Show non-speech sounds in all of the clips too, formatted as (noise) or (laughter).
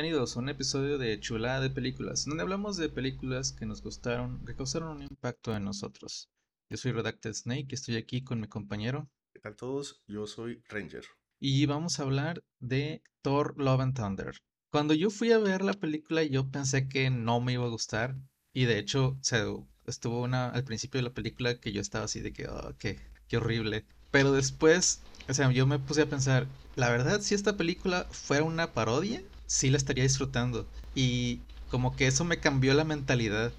bienvenidos a un episodio de Chulada de Películas, donde hablamos de películas que nos gustaron, que causaron un impacto en nosotros. Yo soy Redacted Snake y estoy aquí con mi compañero. ¿Qué tal todos? Yo soy Ranger. Y vamos a hablar de Thor Love and Thunder. Cuando yo fui a ver la película, yo pensé que no me iba a gustar. Y de hecho, estuvo una al principio de la película que yo estaba así de que, oh, qué, qué horrible. Pero después, o sea, yo me puse a pensar, la verdad, si esta película fuera una parodia, sí la estaría disfrutando. Y como que eso me cambió la mentalidad.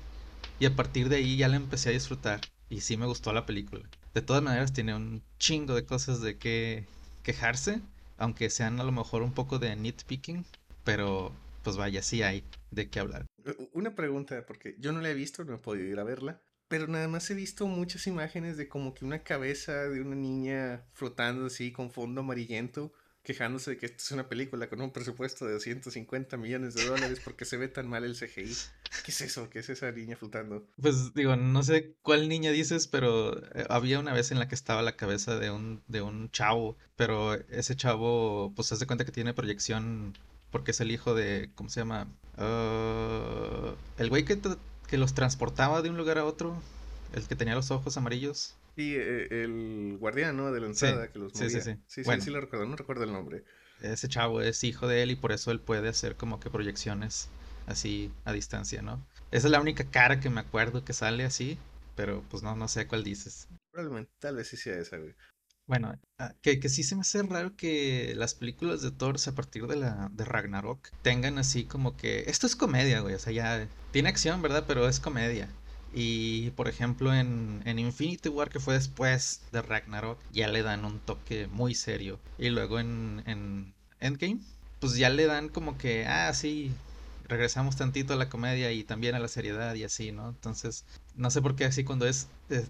Y a partir de ahí ya la empecé a disfrutar. Y sí me gustó la película. De todas maneras, tiene un chingo de cosas de que quejarse. Aunque sean a lo mejor un poco de nitpicking. Pero pues vaya, sí hay de qué hablar. Una pregunta, porque yo no la he visto, no he podido ir a verla pero nada más he visto muchas imágenes de como que una cabeza de una niña flotando así con fondo amarillento, quejándose de que esta es una película con un presupuesto de 250 millones de dólares porque se ve tan mal el CGI. ¿Qué es eso? ¿Qué es esa niña flotando? Pues digo, no sé cuál niña dices, pero eh, había una vez en la que estaba la cabeza de un, de un chavo, pero ese chavo, pues se hace cuenta que tiene proyección porque es el hijo de, ¿cómo se llama? Uh, el güey que que los transportaba de un lugar a otro, el que tenía los ojos amarillos. Sí, e, el guardián, ¿no? De la entrada que los movía. Sí, sí, sí. Sí, sí, lo recuerdo, no recuerdo el nombre. Ese chavo es hijo de él y por eso él puede hacer como que proyecciones así a distancia, ¿no? Esa es la única cara que me acuerdo que sale así, pero pues no, no sé cuál dices. Probablemente, tal vez sí sea esa, güey. Bueno, ah, que, que, sí se me hace raro que las películas de Thor a partir de la de Ragnarok tengan así como que esto es comedia, güey, o sea, ya tiene acción, ¿verdad? Pero es comedia. Y por ejemplo en, en Infinity War que fue después de Ragnarok ya le dan un toque muy serio. Y luego en, en Endgame pues ya le dan como que, ah, sí, regresamos tantito a la comedia y también a la seriedad y así, ¿no? Entonces, no sé por qué así cuando es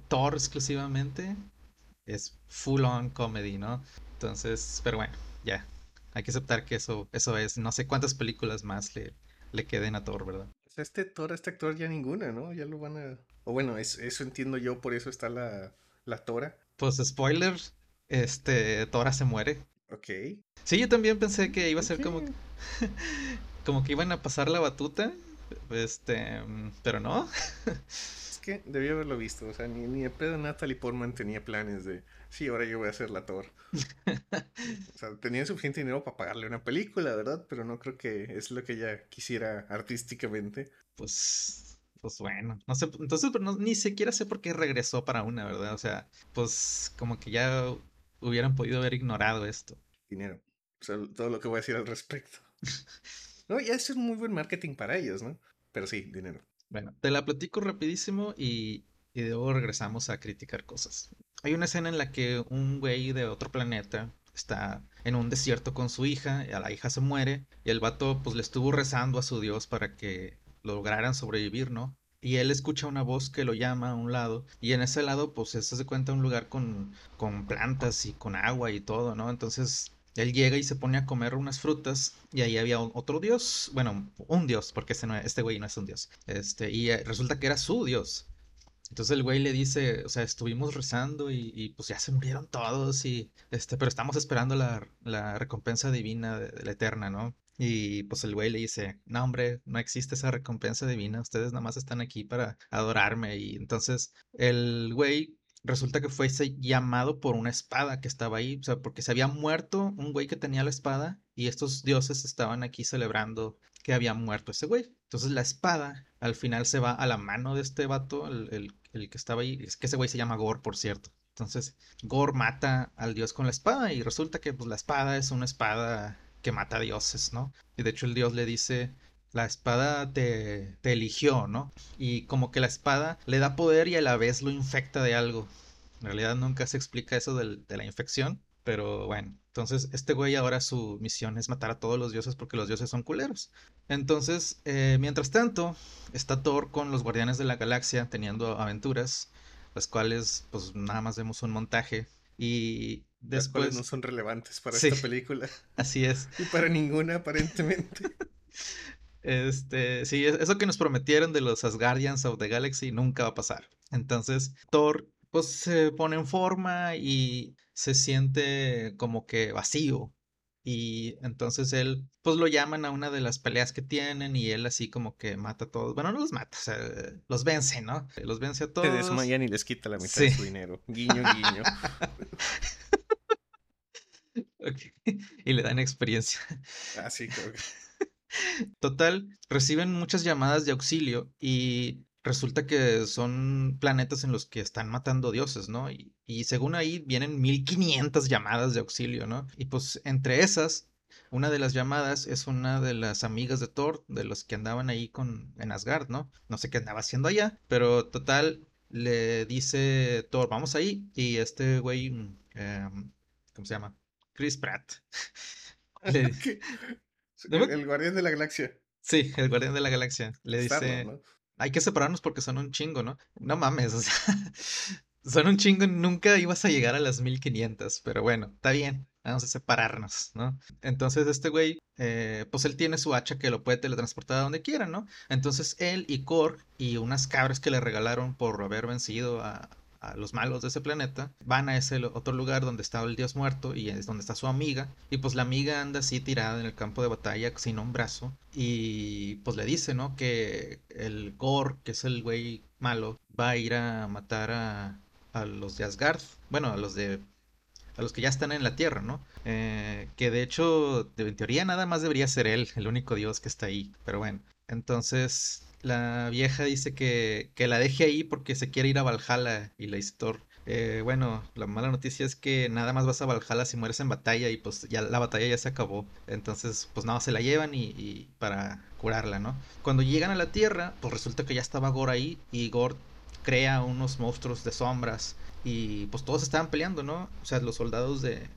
Thor exclusivamente, es full on comedy, ¿no? Entonces, pero bueno, ya. Hay que aceptar que eso, eso es. No sé cuántas películas más le, le queden a Thor, ¿verdad? Pues este Thor, este actor ya ninguna, ¿no? Ya lo van a. O bueno, eso entiendo yo, por eso está la, la Tora. Pues spoiler, este, Tora se muere. Ok. Sí, yo también pensé que iba a ser como. (laughs) como que iban a pasar la batuta. Este. Pero no. (laughs) que debía haberlo visto. O sea, ni, ni de pedo Natalie Portman tenía planes de, sí, ahora yo voy a ser la Thor. (laughs) o sea, tenía suficiente dinero para pagarle una película, ¿verdad? Pero no creo que es lo que ella quisiera artísticamente. Pues, pues bueno, no sé, entonces ni siquiera sé por qué regresó para una, ¿verdad? O sea, pues como que ya hubieran podido haber ignorado esto. Dinero. O sea, todo lo que voy a decir al respecto. (laughs) no, ya es muy buen marketing para ellos, ¿no? Pero sí, dinero. Bueno, te la platico rapidísimo y, y luego regresamos a criticar cosas. Hay una escena en la que un güey de otro planeta está en un desierto con su hija, y a la hija se muere, y el vato pues le estuvo rezando a su Dios para que lograran sobrevivir, ¿no? Y él escucha una voz que lo llama a un lado, y en ese lado pues se hace cuenta un lugar con, con plantas y con agua y todo, ¿no? Entonces él llega y se pone a comer unas frutas y ahí había otro dios, bueno, un dios, porque este, no, este güey no es un dios, este, y eh, resulta que era su dios. Entonces el güey le dice, o sea, estuvimos rezando y, pues ya se murieron todos y, este, pero estamos esperando la, la recompensa divina de, la eterna, ¿no? Y pues el güey le dice, no hombre, no existe esa recompensa divina, ustedes nada más están aquí para adorarme. Y entonces el güey resulta que fue llamado por una espada que estaba ahí, o sea, porque se había muerto un güey que tenía la espada y estos dioses estaban aquí celebrando que había muerto ese güey. Entonces la espada al final se va a la mano de este vato, el, que estaba ahí, es que ese güey se llama Gore, por cierto. Entonces Gore mata al dios con la espada y resulta que pues, la espada es una espada que mata a dioses, ¿no? Y de hecho el dios le dice, la espada te, te, eligió, ¿no? Y como que la espada le da poder y a la vez lo infecta de algo. En realidad nunca se explica eso de la infección, pero bueno. Entonces este güey ahora su misión es matar a todos los dioses porque los dioses son culeros. Entonces, eh, mientras tanto, está Thor con los guardianes de la galaxia teniendo aventuras, las cuales pues nada más vemos un montaje. Y después... no son relevantes para esta película. (laughs) Así es. Y para ninguna aparentemente. (laughs) Este, sí, eso que nos prometieron de los Asgardians of the Galaxy nunca va a pasar. Entonces, Thor pues se pone en forma y se siente como que vacío. Y entonces él, pues lo llaman a una de las peleas que tienen y él así como que mata a todos. Bueno, no los mata, o sea, los vence, ¿no? Los vence a todos. Se desmayan y les quita la mitad de su dinero. Guiño, guiño. (laughs) Y le dan experiencia. Ah, sí, creo que. Total, reciben muchas llamadas de auxilio y resulta que son planetas en los que están matando dioses, ¿no? Y, según ahí vienen 1500 llamadas de auxilio, ¿no? Y pues entre esas, una de las llamadas es una de las amigas de Thor, de los que andaban ahí con, en Asgard, ¿no? No sé qué andaba haciendo allá, pero total, le dice Thor, vamos ahí, y este güey, em, ¿cómo se llama? Chris Pratt. (laughs) (laughs) el, guardián de la galaxia. Sí, el guardián de la galaxia. Le dice, hay que separarnos porque son un chingo, ¿no? No mames, o sea, (laughs) son un chingo, nunca ibas a llegar a las 1500, pero bueno, está bien, vamos a separarnos, ¿no? Entonces este güey, eh, pues él tiene su hacha que lo puede teletransportar a donde quiera, ¿no? Entonces él y Kor y unas cabras que le regalaron por haber vencido a, a los malos de ese planeta, van a ese otro lugar donde estaba el dios muerto y es donde está su amiga. Y pues la amiga anda así tirada en el campo de batalla sin un brazo. Y pues le dice, ¿no? Que el Gor, que es el güey malo, va a ir a matar a, a los de Asgard. Bueno, a los de a los que ya están en la Tierra, ¿no? Eh, que de hecho, en teoría nada más debería ser él, el único dios que está ahí. Pero bueno, entonces la vieja dice que, que, la deje ahí porque se quiere ir a Valhalla y la dice eh, bueno, la mala noticia es que nada más vas a Valhalla si mueres en batalla y pues ya la batalla ya se acabó. Entonces, pues nada, se la llevan y, para curarla, ¿no? Cuando llegan a la Tierra, pues resulta que ya estaba Gore ahí y Gore crea unos monstruos de sombras y pues todos estaban peleando, ¿no? O sea, los soldados de,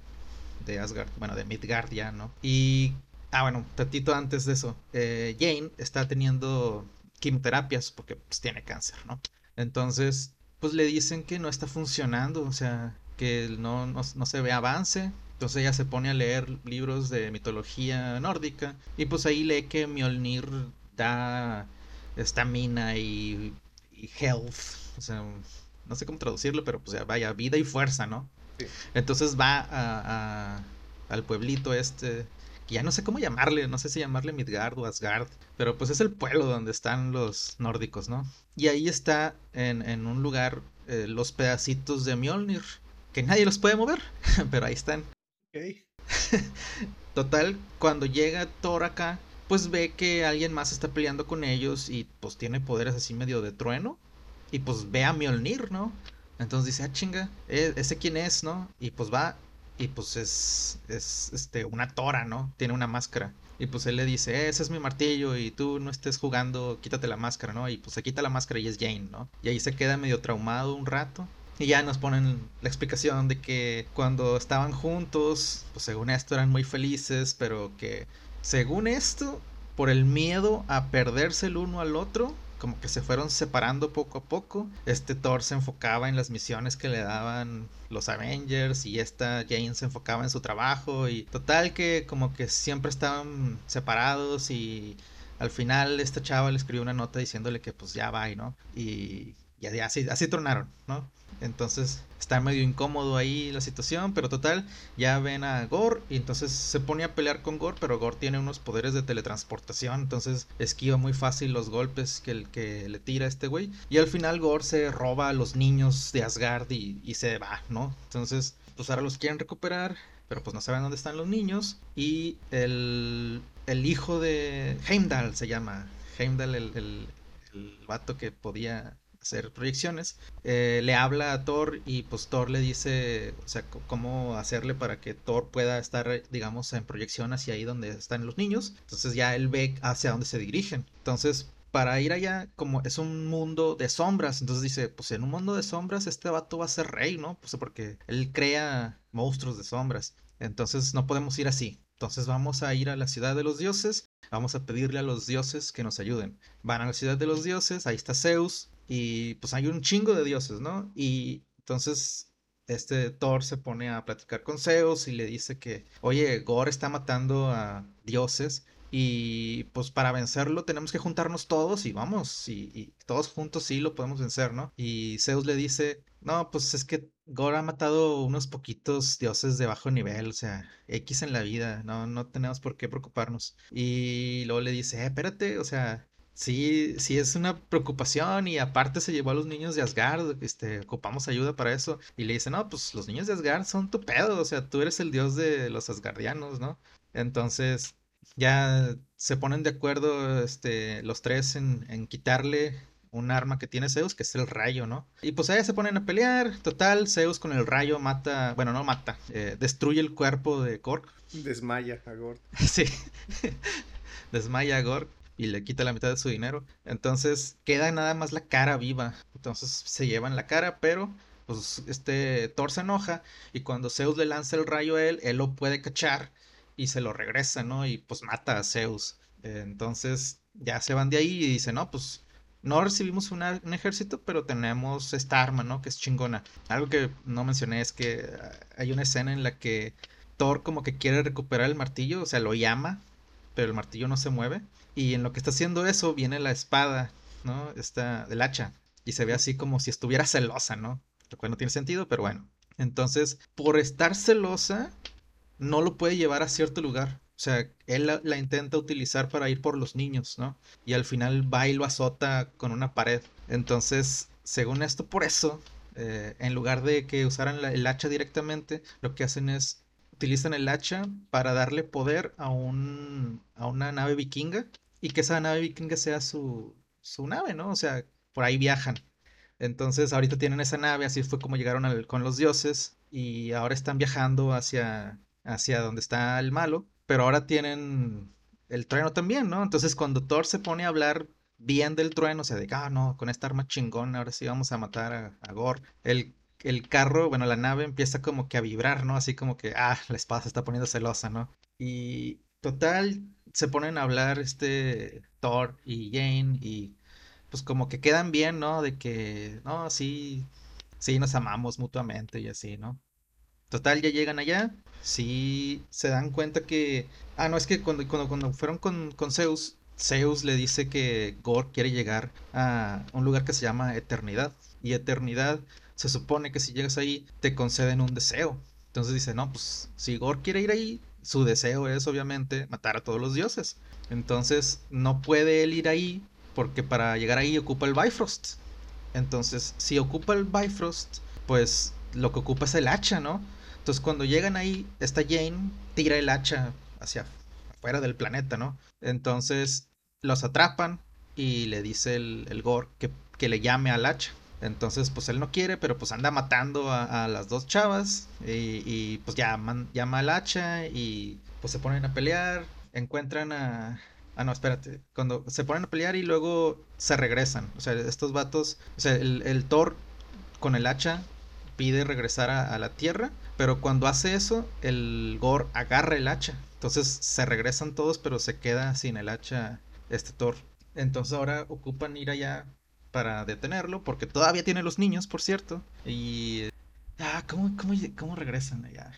de Asgard, bueno, de Midgard ya, ¿no? Y, ah, bueno, tantito antes de eso, eh, Jane está teniendo quimioterapias porque pues, tiene cáncer, ¿no? Entonces, pues le dicen que no está funcionando, o sea, que no, no, se ve avance. Entonces ella se pone a leer libros de mitología nórdica y pues ahí lee que Mjolnir da estamina y, y, health, o sea, no sé cómo traducirlo, pero pues vaya, vida y fuerza, ¿no? Entonces va a, al pueblito este ya no sé cómo llamarle, no sé si llamarle Midgard o Asgard, pero pues es el pueblo donde están los nórdicos, ¿no? Y ahí está en, un lugar eh, los pedacitos de Mjolnir, que nadie los puede mover, (laughs) pero ahí están. (laughs) Total, cuando llega Thor acá, pues ve que alguien más está peleando con ellos y pues tiene poderes así medio de trueno. Y pues ve a Mjolnir, ¿no? Entonces dice, ah, chinga, ¿e-, ¿ese quién es, no? Y pues va y pues es, es este, una tora, ¿no? Tiene una máscara. Y pues él le dice, ese es mi martillo y tú no estés jugando, quítate la máscara, ¿no? Y pues se quita la máscara y es Jane, ¿no? Y ahí se queda medio traumado un rato. Y ya nos ponen la explicación de que cuando estaban juntos, pues según esto eran muy felices, pero que según esto, por el miedo a perderse el uno al otro, como que se fueron separando poco a poco. Este Thor se enfocaba en las misiones que le daban los Avengers y esta Jane se enfocaba en su trabajo y total que como que siempre estaban separados y al final esta chava le escribió una nota diciéndole que pues ya va, ¿no? Y ya, así, así tronaron, ¿no? Entonces está medio incómodo ahí la situación, pero total, ya ven a Gore y entonces se pone a pelear con Gore, pero Gore tiene unos poderes de teletransportación, entonces esquiva muy fácil los golpes que, el, que le tira este güey. Y al final Gore se roba a los niños de Asgard y, y se va, ¿no? Entonces, pues ahora los quieren recuperar, pero pues no saben dónde están los niños. Y el, el hijo de Heimdall se llama. Heimdall, el, el, el vato que podía hacer proyecciones, eh, le habla a Thor y pues Thor le dice, o sea, cómo hacerle para que Thor pueda estar, digamos, en proyección hacia ahí donde están los niños. Entonces ya él ve hacia dónde se dirigen. Entonces, para ir allá, como es un mundo de sombras, entonces dice, pues en un mundo de sombras este vato va a ser rey, ¿no? Pues porque él crea monstruos de sombras. Entonces no podemos ir así. Entonces vamos a ir a la ciudad de los dioses, vamos a pedirle a los dioses que nos ayuden. Van a la ciudad de los dioses, ahí está Zeus, y pues hay un chingo de dioses, ¿no? Y entonces este Thor se pone a platicar con Zeus y le dice que, oye, Gore está matando a dioses Y pues para vencerlo tenemos que juntarnos todos y vamos, y, todos juntos sí lo podemos vencer, ¿no? Y Zeus le dice, no, pues es que Gore ha matado unos poquitos dioses de bajo nivel, o sea, X en la vida, no, no tenemos por qué preocuparnos. Y luego le dice, eh, espérate, o sea, sí, sí es una preocupación y aparte se llevó a los niños de Asgard, este, ocupamos ayuda para eso. Y le dice, no, pues los niños de Asgard son tu pedo, o sea, tú eres el dios de los asgardianos, ¿no? Entonces, ya se ponen de acuerdo, este, los tres en, en quitarle un arma que tiene Zeus, que es el rayo, ¿no? Y pues ahí se ponen a pelear. Total, Zeus con el rayo mata, bueno, no mata, eh, destruye el cuerpo de Korg. Desmaya a Gord. (laughs) sí, (laughs) desmaya a Gorg y le quita la mitad de su dinero. Entonces queda nada más la cara viva. Entonces se llevan la cara, pero pues este Thor se enoja y cuando Zeus le lanza el rayo a él, él lo puede cachar y se lo regresa, ¿no? Y pues mata a Zeus. Entonces ya se van de ahí y dice, no, pues no recibimos un ejército, pero tenemos esta arma, ¿no? Que es chingona. Algo que no mencioné es que ah, hay una escena en la que Thor como que quiere recuperar el martillo, o sea, lo llama, pero el martillo no se mueve. Y en lo que está haciendo eso viene la espada, ¿no? Esta del hacha. Y se ve así como si estuviera celosa, ¿no? Lo cual no tiene sentido, pero bueno. Entonces, por estar celosa, no lo puede llevar a cierto lugar. O sea, él la, intenta utilizar para ir por los niños, ¿no? Y al final va y lo azota con una pared. Entonces, según esto, por eso, eh, en lugar de que usaran el hacha directamente, lo que hacen es utilizan el hacha para darle poder a, un, a una nave vikinga y que esa nave vikinga sea su, su nave, ¿no? O sea, por ahí viajan. Entonces, ahorita tienen esa nave, así fue como llegaron con los dioses y ahora están viajando hacia, hacia donde está el malo pero ahora tienen el trueno también, ¿no? Entonces cuando Thor se pone a hablar bien del trueno, o sea, de, ah, no, con esta arma chingón, ahora sí vamos a matar a, a Gore, el, el carro, bueno, la nave empieza como que a vibrar, ¿no? Así como que, ah, la espada se está poniendo celosa, ¿no? Y total, se ponen a hablar este Thor y Jane y pues como que quedan bien, ¿no? De que, no, sí, sí, nos amamos mutuamente y así, ¿no? Total, ya llegan allá sí se dan cuenta que... Ah, no, es que cuando, cuando, cuando fueron con, con Zeus, Zeus le dice que Gore quiere llegar a un lugar que se llama Eternidad. Y Eternidad se supone que si llegas ahí te conceden un deseo. Entonces dice, no, pues si Gore quiere ir ahí, su deseo es obviamente matar a todos los dioses. Entonces no puede él ir ahí porque para llegar ahí ocupa el Bifrost. Entonces si ocupa el Bifrost, pues lo que ocupa es el hacha, ¿no? Entonces cuando llegan ahí, esta Jane tira el hacha hacia afuera del planeta, ¿no? Entonces los atrapan y le dice el, el Gore que, que, le llame al hacha. Entonces pues él no quiere, pero pues anda matando a, las dos chavas y, pues llama, llama al hacha y pues se ponen a pelear, encuentran a... Ah, no, espérate. Cuando se ponen a pelear y luego se regresan. O sea, estos vatos. O sea, el, el Thor con el hacha pide regresar a, la Tierra, pero cuando hace eso, el Gore agarra el hacha. Entonces se regresan todos, pero se queda sin el hacha este Thor. Entonces ahora ocupan ir allá para detenerlo, porque todavía tiene los niños, por cierto. Y... Ah, ¿cómo, cómo, regresan allá?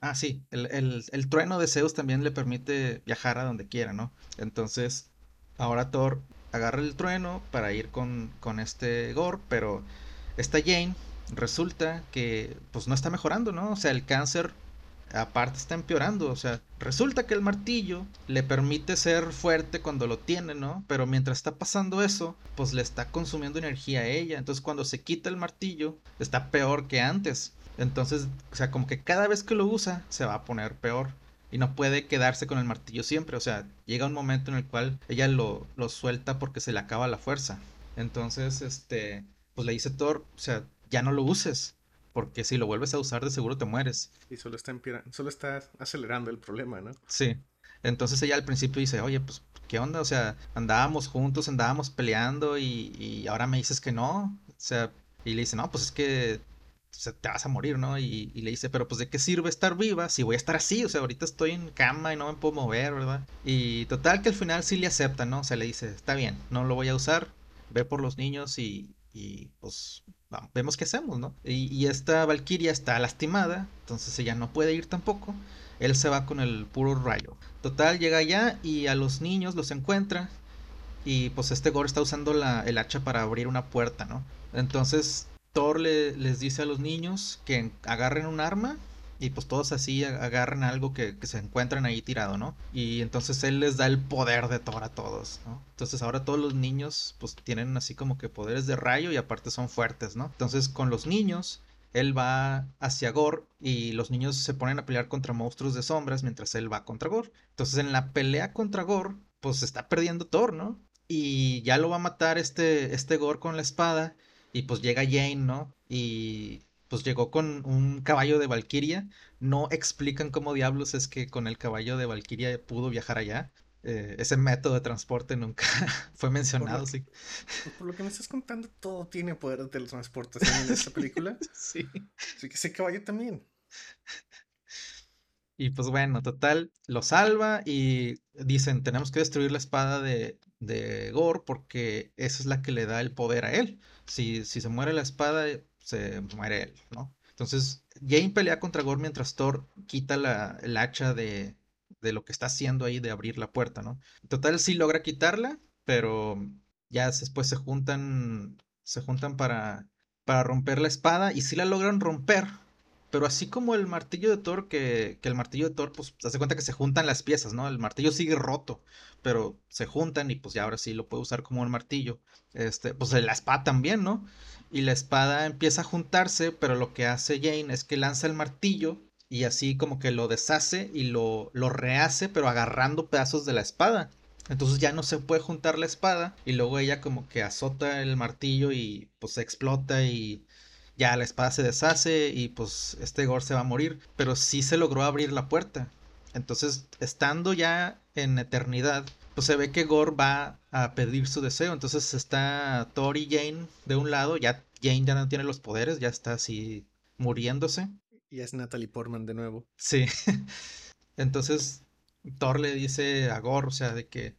Ah, sí, el, el, trueno de Zeus también le permite viajar a donde quiera, ¿no? Entonces, ahora Thor agarra el trueno para ir con, con este Gore, pero esta Jane resulta que pues no está mejorando, ¿no? O sea, el cáncer aparte está empeorando, o sea, resulta que el martillo le permite ser fuerte cuando lo tiene, ¿no? Pero mientras está pasando eso, pues le está consumiendo energía a ella, entonces cuando se quita el martillo, está peor que antes. Entonces, o sea, como que cada vez que lo usa, se va a poner peor. Y no puede quedarse con el martillo siempre. O sea, llega un momento en el cual ella lo, lo suelta porque se le acaba la fuerza. Entonces, este, pues le dice Thor, o sea, ya no lo uses. Porque si lo vuelves a usar, de seguro te mueres. Y solo está, solo está acelerando el problema, ¿no? Sí. Entonces ella al principio dice, oye, pues, ¿qué onda? O sea, andábamos juntos, andábamos peleando y, y ahora me dices que no. O sea, y le dice, no, pues es que te vas a morir, ¿no? Y, y, le dice, pero pues de qué sirve estar viva si voy a estar así, o sea, ahorita estoy en cama y no me puedo mover, ¿verdad? Y total que al final sí le acepta, ¿no? O sea, le dice, está bien, no lo voy a usar, ve por los niños y, y pues vemos qué hacemos, ¿no? Y, esta Valkyria está lastimada, entonces ella no puede ir tampoco. Él se va con el puro rayo. Total, llega allá y a los niños los encuentra. Y pues este Gore está usando la, el hacha para abrir una puerta, ¿no? Entonces Thor le, les dice a los niños que agarren un arma y pues todos así agarran algo que, se encuentran ahí tirado, ¿no? Y entonces él les da el poder de Thor a todos, ¿no? Entonces ahora todos los niños pues tienen así como que poderes de rayo y aparte son fuertes, ¿no? Entonces con los niños él va hacia Gore y los niños se ponen a pelear contra monstruos de sombras mientras él va contra Gore. Entonces en la pelea contra Gore pues está perdiendo Thor, ¿no? Y ya lo va a matar este, este Gore con la espada y pues llega Jane, ¿no? Y pues llegó con un caballo de Valkyria. No explican cómo diablos es que con el caballo de Valkyria pudo viajar allá. Eh, ese método de transporte nunca (laughs) fue mencionado, por sí. Pues, por lo que me estás contando, todo tiene poder de teletransportación en esta película. (laughs) sí. Así que ese caballo también. Y pues bueno, total, lo salva y dicen, tenemos que destruir la espada de, de Gore porque esa es la que le da el poder a él. Si, si se muere la espada, se muere él, ¿no? Entonces, Jane pelea contra Gore mientras Thor quita la, el hacha de, de lo que está haciendo ahí de abrir la puerta, ¿no? total, sí logra quitarla, pero ya después se juntan, se juntan para, para romper la espada y sí la logran romper, pero así como el martillo de Thor, que, que el martillo de Thor, pues se hace cuenta que se juntan las piezas, ¿no? El martillo sigue roto, pero se juntan y pues ya ahora sí lo puede usar como un martillo. Este, pues la espada también, ¿no? Y la espada empieza a juntarse, pero lo que hace Jane es que lanza el martillo y así como que lo deshace y lo, lo rehace, pero agarrando pedazos de la espada. Entonces ya no se puede juntar la espada y luego ella como que azota el martillo y pues explota y ya la espada se deshace y pues este Gore se va a morir, pero sí se logró abrir la puerta. Entonces, estando ya en eternidad, pues se ve que Gore va a pedir su deseo. Entonces está Thor y Jane de un lado, ya Jane ya no tiene los poderes, ya está así muriéndose. Y es Natalie Portman de nuevo. Sí. (laughs) Entonces Thor le dice a Gore, o sea, de que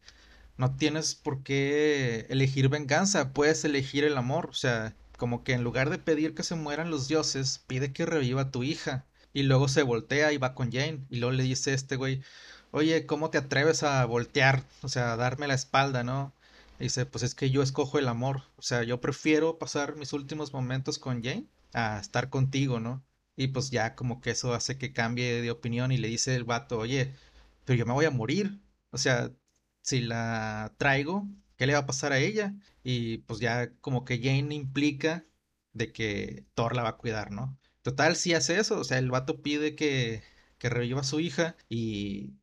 no tienes por qué elegir venganza, puedes elegir el amor, o sea, como que en lugar de pedir que se mueran los dioses, pide que reviva a tu hija. Y luego se voltea y va con Jane. Y luego le dice a este güey, oye, ¿cómo te atreves a voltear? O sea, a darme la espalda, ¿no? Y dice, pues es que yo escojo el amor. O sea, yo prefiero pasar mis últimos momentos con Jane a estar contigo, ¿no? Y pues ya como que eso hace que cambie de opinión y le dice el vato, oye, pero yo me voy a morir. O sea, si la traigo, ¿qué le va a pasar a ella? Y pues ya como que Jane implica de que Thor la va a cuidar, ¿no? Total, si hace eso, o sea, el vato pide que, que reviva a su hija y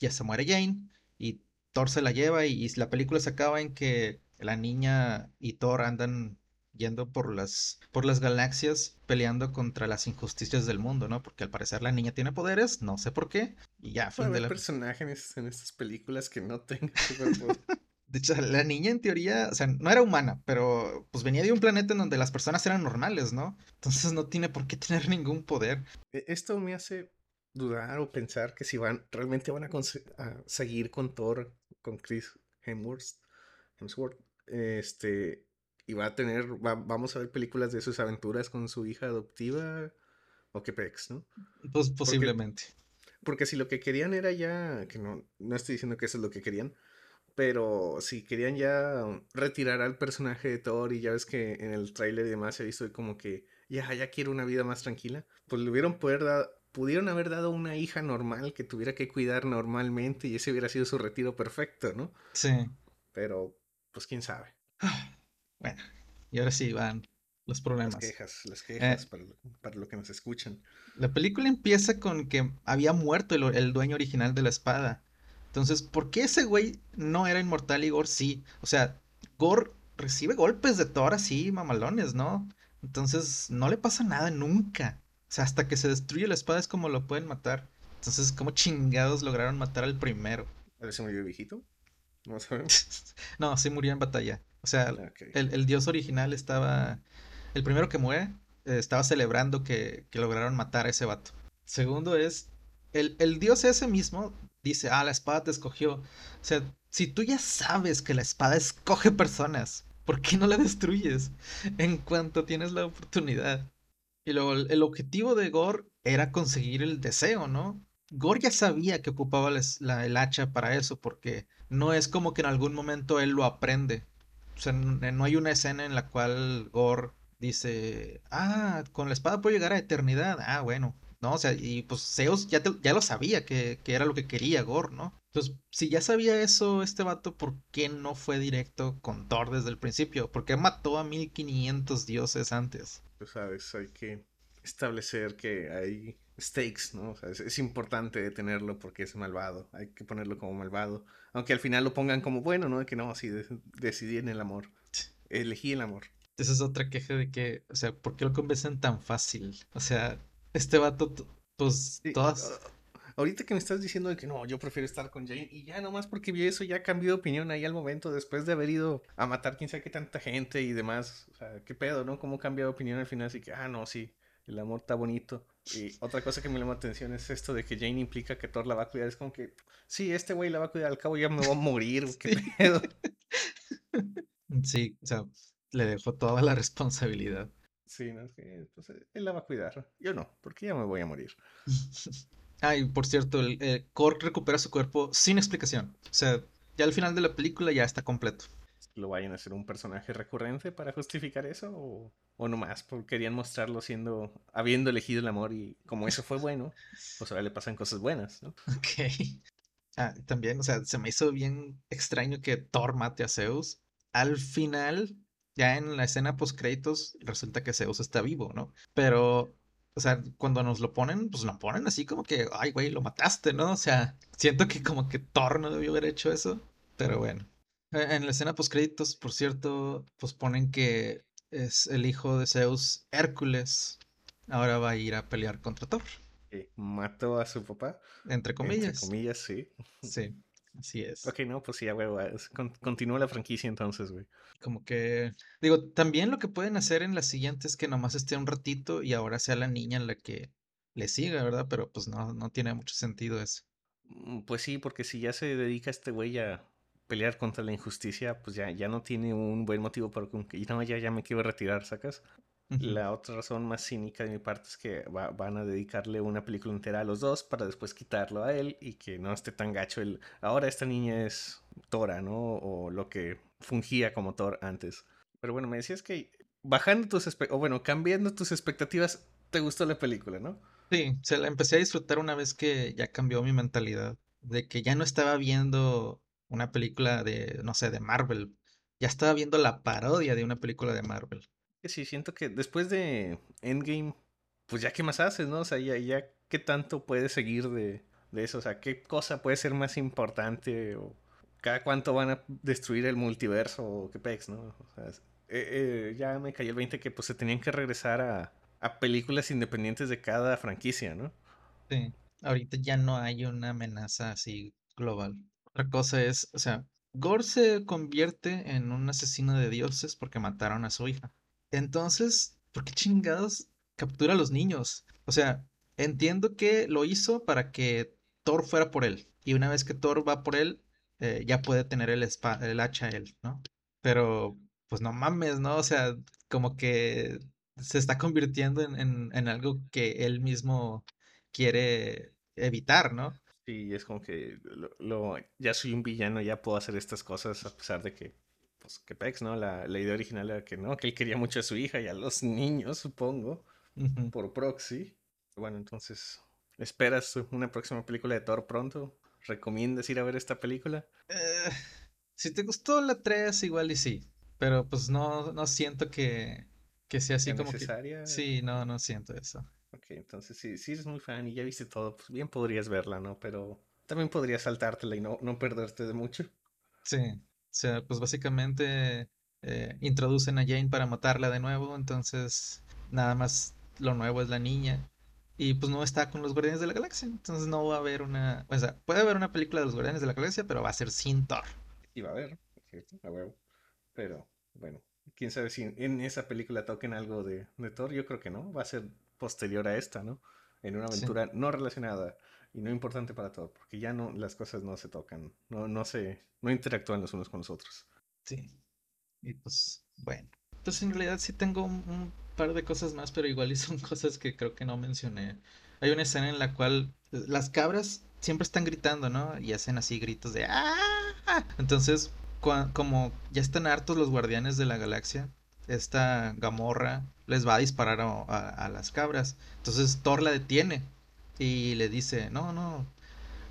ya se muere Jane y Thor se la lleva y, la película se acaba en que la niña y Thor andan yendo por las, por las galaxias peleando contra las injusticias del mundo, ¿no? Porque al parecer la niña tiene poderes, no sé por qué, y ya, fin de la... personajes en estas películas que no tengan (laughs) De hecho, la niña en teoría, o sea, no era humana, pero pues venía de un planeta en donde las personas eran normales, ¿no? Entonces no tiene por qué tener ningún poder. E, esto me hace dudar o pensar que si van, realmente van a, seguir con Thor, con Chris Hemsworth, Hemsworth este, y va a tener, vamos a ver películas de sus aventuras con su hija adoptiva o qué pex, ¿no? Pues posiblemente. Porque, porque, si lo que querían era ya, que no, no estoy diciendo que eso es lo que querían, pero si querían ya retirar al personaje de Thor y ya ves que en el tráiler y demás se ha visto como que ya, ya quiero una vida más tranquila, pues le hubieran poder pudieron haber dado una hija normal que tuviera que cuidar normalmente y ese hubiera sido su retiro perfecto, ¿no? Sí. Pero, pues quién sabe. Bueno, y ahora sí van los problemas. Las quejas, las quejas eh, para, lo, que nos escuchan. La película empieza con que había muerto el dueño original de la espada. Entonces, ¿por qué ese güey no era inmortal y Gore sí? O sea, Gore recibe golpes de Thor así, mamalones, ¿no? Entonces, no le pasa nada nunca. O sea, hasta que se destruye la espada es como lo pueden matar. Entonces, ¿cómo chingados lograron matar al primero? ¿A se murió viejito? No (laughs) no, sí murió en batalla. O sea, ah, el, dios original estaba. El primero que muere eh, estaba celebrando que, que, lograron matar a ese vato. Segundo es. El, el dios ese mismo dice, ah, la espada te escogió. O sea, si tú ya sabes que la espada escoge personas, ¿Por qué no la destruyes en cuanto tienes la oportunidad? Y el, objetivo de Gore era conseguir el deseo, ¿no? Gore ya sabía que ocupaba la, el hacha para eso, porque no es como que en algún momento él lo aprende. O sea, no hay una escena en la cual Gore dice, ah, con la espada puedo llegar a eternidad. Ah, bueno, ¿no? O sea, y pues Zeus ya, ya lo sabía que, que, era lo que quería Gore, ¿no? Entonces, si ya sabía eso este vato, ¿por qué no fue directo con Thor desde el principio? ¿Por qué mató a 1500 dioses antes? Pues sabes, hay que establecer que hay stakes, ¿no? O sea, es, es, importante tenerlo porque es malvado, hay que ponerlo como malvado, aunque al final lo pongan como bueno, ¿no? Que no, así de, decidí en el amor, elegí el amor. Esa es otra queja de que, o sea, ¿por qué lo convencen tan fácil? O sea, este vato, pues, sí, todas... Ahorita que me estás diciendo de que no, yo prefiero estar con Jane, y ya nomás porque vi eso, ya cambió de opinión ahí al momento, después de haber ido a matar quién sabe qué tanta gente y demás. O sea, qué pedo, ¿no? ¿Cómo cambia de opinión al final? Así que, ah, no, sí, el amor está bonito. Y otra cosa que me llama la atención es esto de que Jane implica que Thor la va a cuidar. Es como que, sí, este güey la va a cuidar, al cabo ya me voy a morir, (laughs) qué sí. pedo. Sí, o sea, le dejó toda la responsabilidad. Sí, no, es que pues, él la va a cuidar. Yo no, porque ya me voy a morir. (laughs) ah, y por cierto, el, eh, recupera su cuerpo sin explicación. O sea, ya al final de la película ya está completo. ¿Lo vayan a hacer un personaje recurrente para justificar eso? ¿O, o nomás porque querían mostrarlo siendo, habiendo elegido el amor y como eso fue bueno, pues ahora le pasan cosas buenas, ¿no? (laughs) Ok. Ah, también, o sea, se me hizo bien extraño que Thor mate a Zeus. Al final, ya en la escena post créditos resulta que Zeus está vivo, ¿no? Pero, o sea, cuando nos lo ponen, pues lo ponen así como que, ay, güey, lo mataste, ¿no? O sea, siento que como que Thor no debió haber hecho eso, pero bueno. En la escena post créditos, por cierto, pues ponen que es el hijo de Zeus, Hércules. Ahora va a ir a pelear contra Thor. Mató a su papá. Entre comillas. Entre comillas, sí. Sí. Así es. Ok, no, pues sí, güey, continúa la franquicia entonces, güey. Como que, digo, también lo que pueden hacer en la siguiente es que nomás esté un ratito y ahora sea la niña en la que le siga, ¿verdad? Pero pues no, no tiene mucho sentido eso. Pues sí, porque si ya se dedica este güey a pelear contra la injusticia, pues ya, ya no tiene un buen motivo para que, no, ya, ya me quiero retirar, ¿sacas? La otra razón más cínica de mi parte es que va, van a dedicarle una película entera a los dos para después quitarlo a él y que no esté tan gacho el... Ahora esta niña es Tora, ¿no? O lo que fungía como Thor antes. Pero bueno, me decías que bajando tus... O bueno, cambiando tus expectativas, te gustó la película, ¿no? Sí, se la empecé a disfrutar una vez que ya cambió mi mentalidad. De que ya no estaba viendo una película de, no sé, de Marvel. Ya estaba viendo la parodia de una película de Marvel. Sí, siento que después de Endgame, pues ya qué más haces, ¿no? O sea, ya, ya qué tanto puedes seguir de, de eso, o sea, qué cosa puede ser más importante o cada cuánto van a destruir el multiverso o qué pex, ¿no? O sea, eh, eh, ya me cayó el 20 que pues se tenían que regresar a, a películas independientes de cada franquicia, ¿no? Sí, ahorita ya no hay una amenaza así global. Otra cosa es, o sea, Gore se convierte en un asesino de dioses porque mataron a su hija. Entonces, ¿por qué chingados captura a los niños? O sea, entiendo que lo hizo para que Thor fuera por él. Y una vez que Thor va por él, eh, ya puede tener el, el hacha él, ¿no? Pero, pues no mames, ¿no? O sea, como que se está convirtiendo en, en, algo que él mismo quiere evitar, ¿no? Sí, es como que lo, ya soy un villano, ya puedo hacer estas cosas a pesar de que, pues, que Pex, ¿no? La, la idea original era que no, que él quería mucho a su hija y a los (laughs) niños, supongo, uh -huh. por proxy. Bueno, entonces, ¿esperas una próxima película de Thor pronto? ¿Recomiendas ir a ver esta película? Eh, si te gustó la 3, igual y sí. Pero pues no, no siento que, que sea así como necesaria? que... Sí, no, no siento eso. Ok, entonces si, si eres muy fan y ya viste todo, pues bien podrías verla, ¿no? Pero también podrías saltártela y no, no perderte de mucho. Sí, sea, pues básicamente eh, introducen a Jane para matarla de nuevo, entonces nada más lo nuevo es la niña. Y pues no está con los Guardianes de la Galaxia, entonces no va a haber una... O sea, puede haber una película de los Guardianes de la Galaxia, pero va a ser sin Thor. Y va a haber, ¿cierto? A huevo. Pero, bueno, quién sabe si en esa película toquen algo de, de Thor, yo creo que no, va a ser posterior a esta, ¿no? En una aventura sí. no relacionada y no importante para todo, porque ya no las cosas no se tocan, no, no se no interactúan los unos con los otros. Sí. Y pues, bueno. Entonces en realidad sí tengo un, par de cosas más, pero igual y son (laughs) cosas que creo que no mencioné. Hay una escena en la cual las cabras siempre están gritando, ¿no? Y hacen así gritos de ¡Ah! Entonces, como ya están hartos los guardianes de la galaxia, esta Gamorra les va a disparar a- a las cabras. Entonces Thor la detiene y le dice, no, no,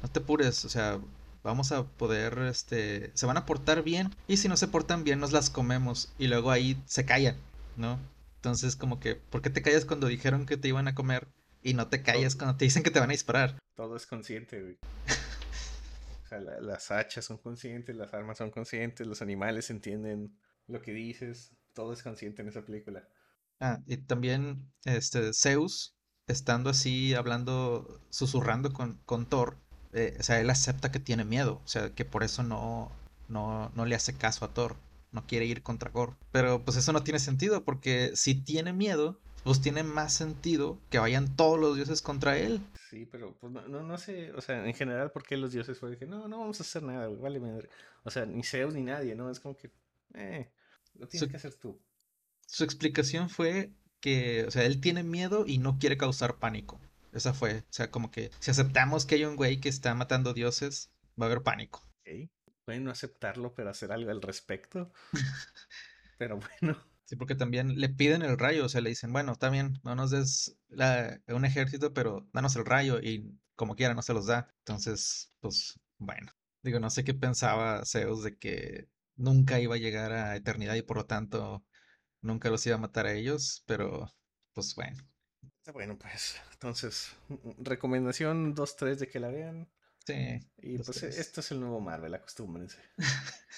no te apures, o sea, vamos a poder, este, se van a portar bien y si no se portan bien nos las comemos y luego ahí se callan, ¿no? Entonces como que, ¿por qué te callas cuando dijeron que te iban a comer y no te callas Todo, cuando te dicen que te van a disparar? todo es consciente, güey. O sea, la- las hachas son conscientes, las armas son conscientes, los animales entienden lo que dices. Todo es consciente en esa película. Ah, y también este Zeus, estando así, hablando, susurrando con, con Thor, eh, o sea, él acepta que tiene miedo, o sea, que por eso no, no, no le hace caso a Thor, no quiere ir contra Thor. Pero pues eso no tiene sentido, porque si tiene miedo, pues tiene más sentido que vayan todos los dioses contra él. Sí, pero pues no, no, no sé, o sea, en general, ¿por qué los dioses fue de que no, no vamos a hacer nada, güey, vale madre. O sea, ni Zeus ni nadie, ¿no? Es como que, eh, lo tienes Su, que hacer tú. su explicación fue que, o sea, él tiene miedo y no quiere causar pánico. Esa fue, o sea, como que si aceptamos que hay un güey que está matando dioses, va a haber pánico. Ok. Pueden no aceptarlo, pero hacer algo al respecto. (laughs) Pero bueno, Sí, porque también le piden el rayo, o sea, le dicen, bueno, está bien, no nos des la- un ejército, pero danos el rayo y como quiera no se los da. Entonces, pues, bueno, digo, no sé qué pensaba Zeus de que nunca iba a llegar a eternidad y por lo tanto nunca los iba a matar a ellos, pero pues bueno, bueno, pues. Entonces, mm, mm, recomendación dos tres de que la vean. sí, Y pues e- tres. esto es el nuevo Marvel, acostúmbrense. (laughs)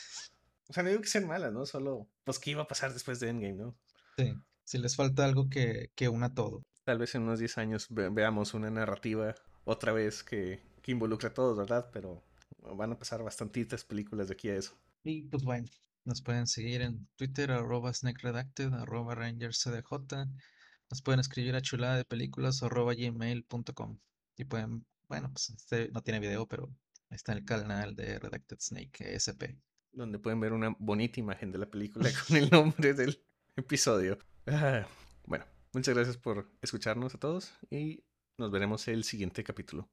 O sea, no digo que sean malas, ¿no? Solo, pues, ¿qué iba a pasar después de Endgame, no? Sí, si les falta algo que, que una todo. Tal vez en unos 10 años ve- veamos una narrativa otra vez que, que involucre a todos, ¿verdad? Pero van a pasar bastantitas películas de aquí a eso. Y pues bueno, nos pueden seguir en Twitter, arroba SnakeRedacted, arroba. Nos pueden escribir a chulada de películas, arroba gmail.com. Y pueden, bueno, pues este no tiene video, pero está el canal de Redacted Snake SP. Donde pueden ver una bonita imagen de la película (laughs) con el nombre del episodio. Ah, bueno, muchas gracias por escucharnos a todos y nos veremos el siguiente capítulo.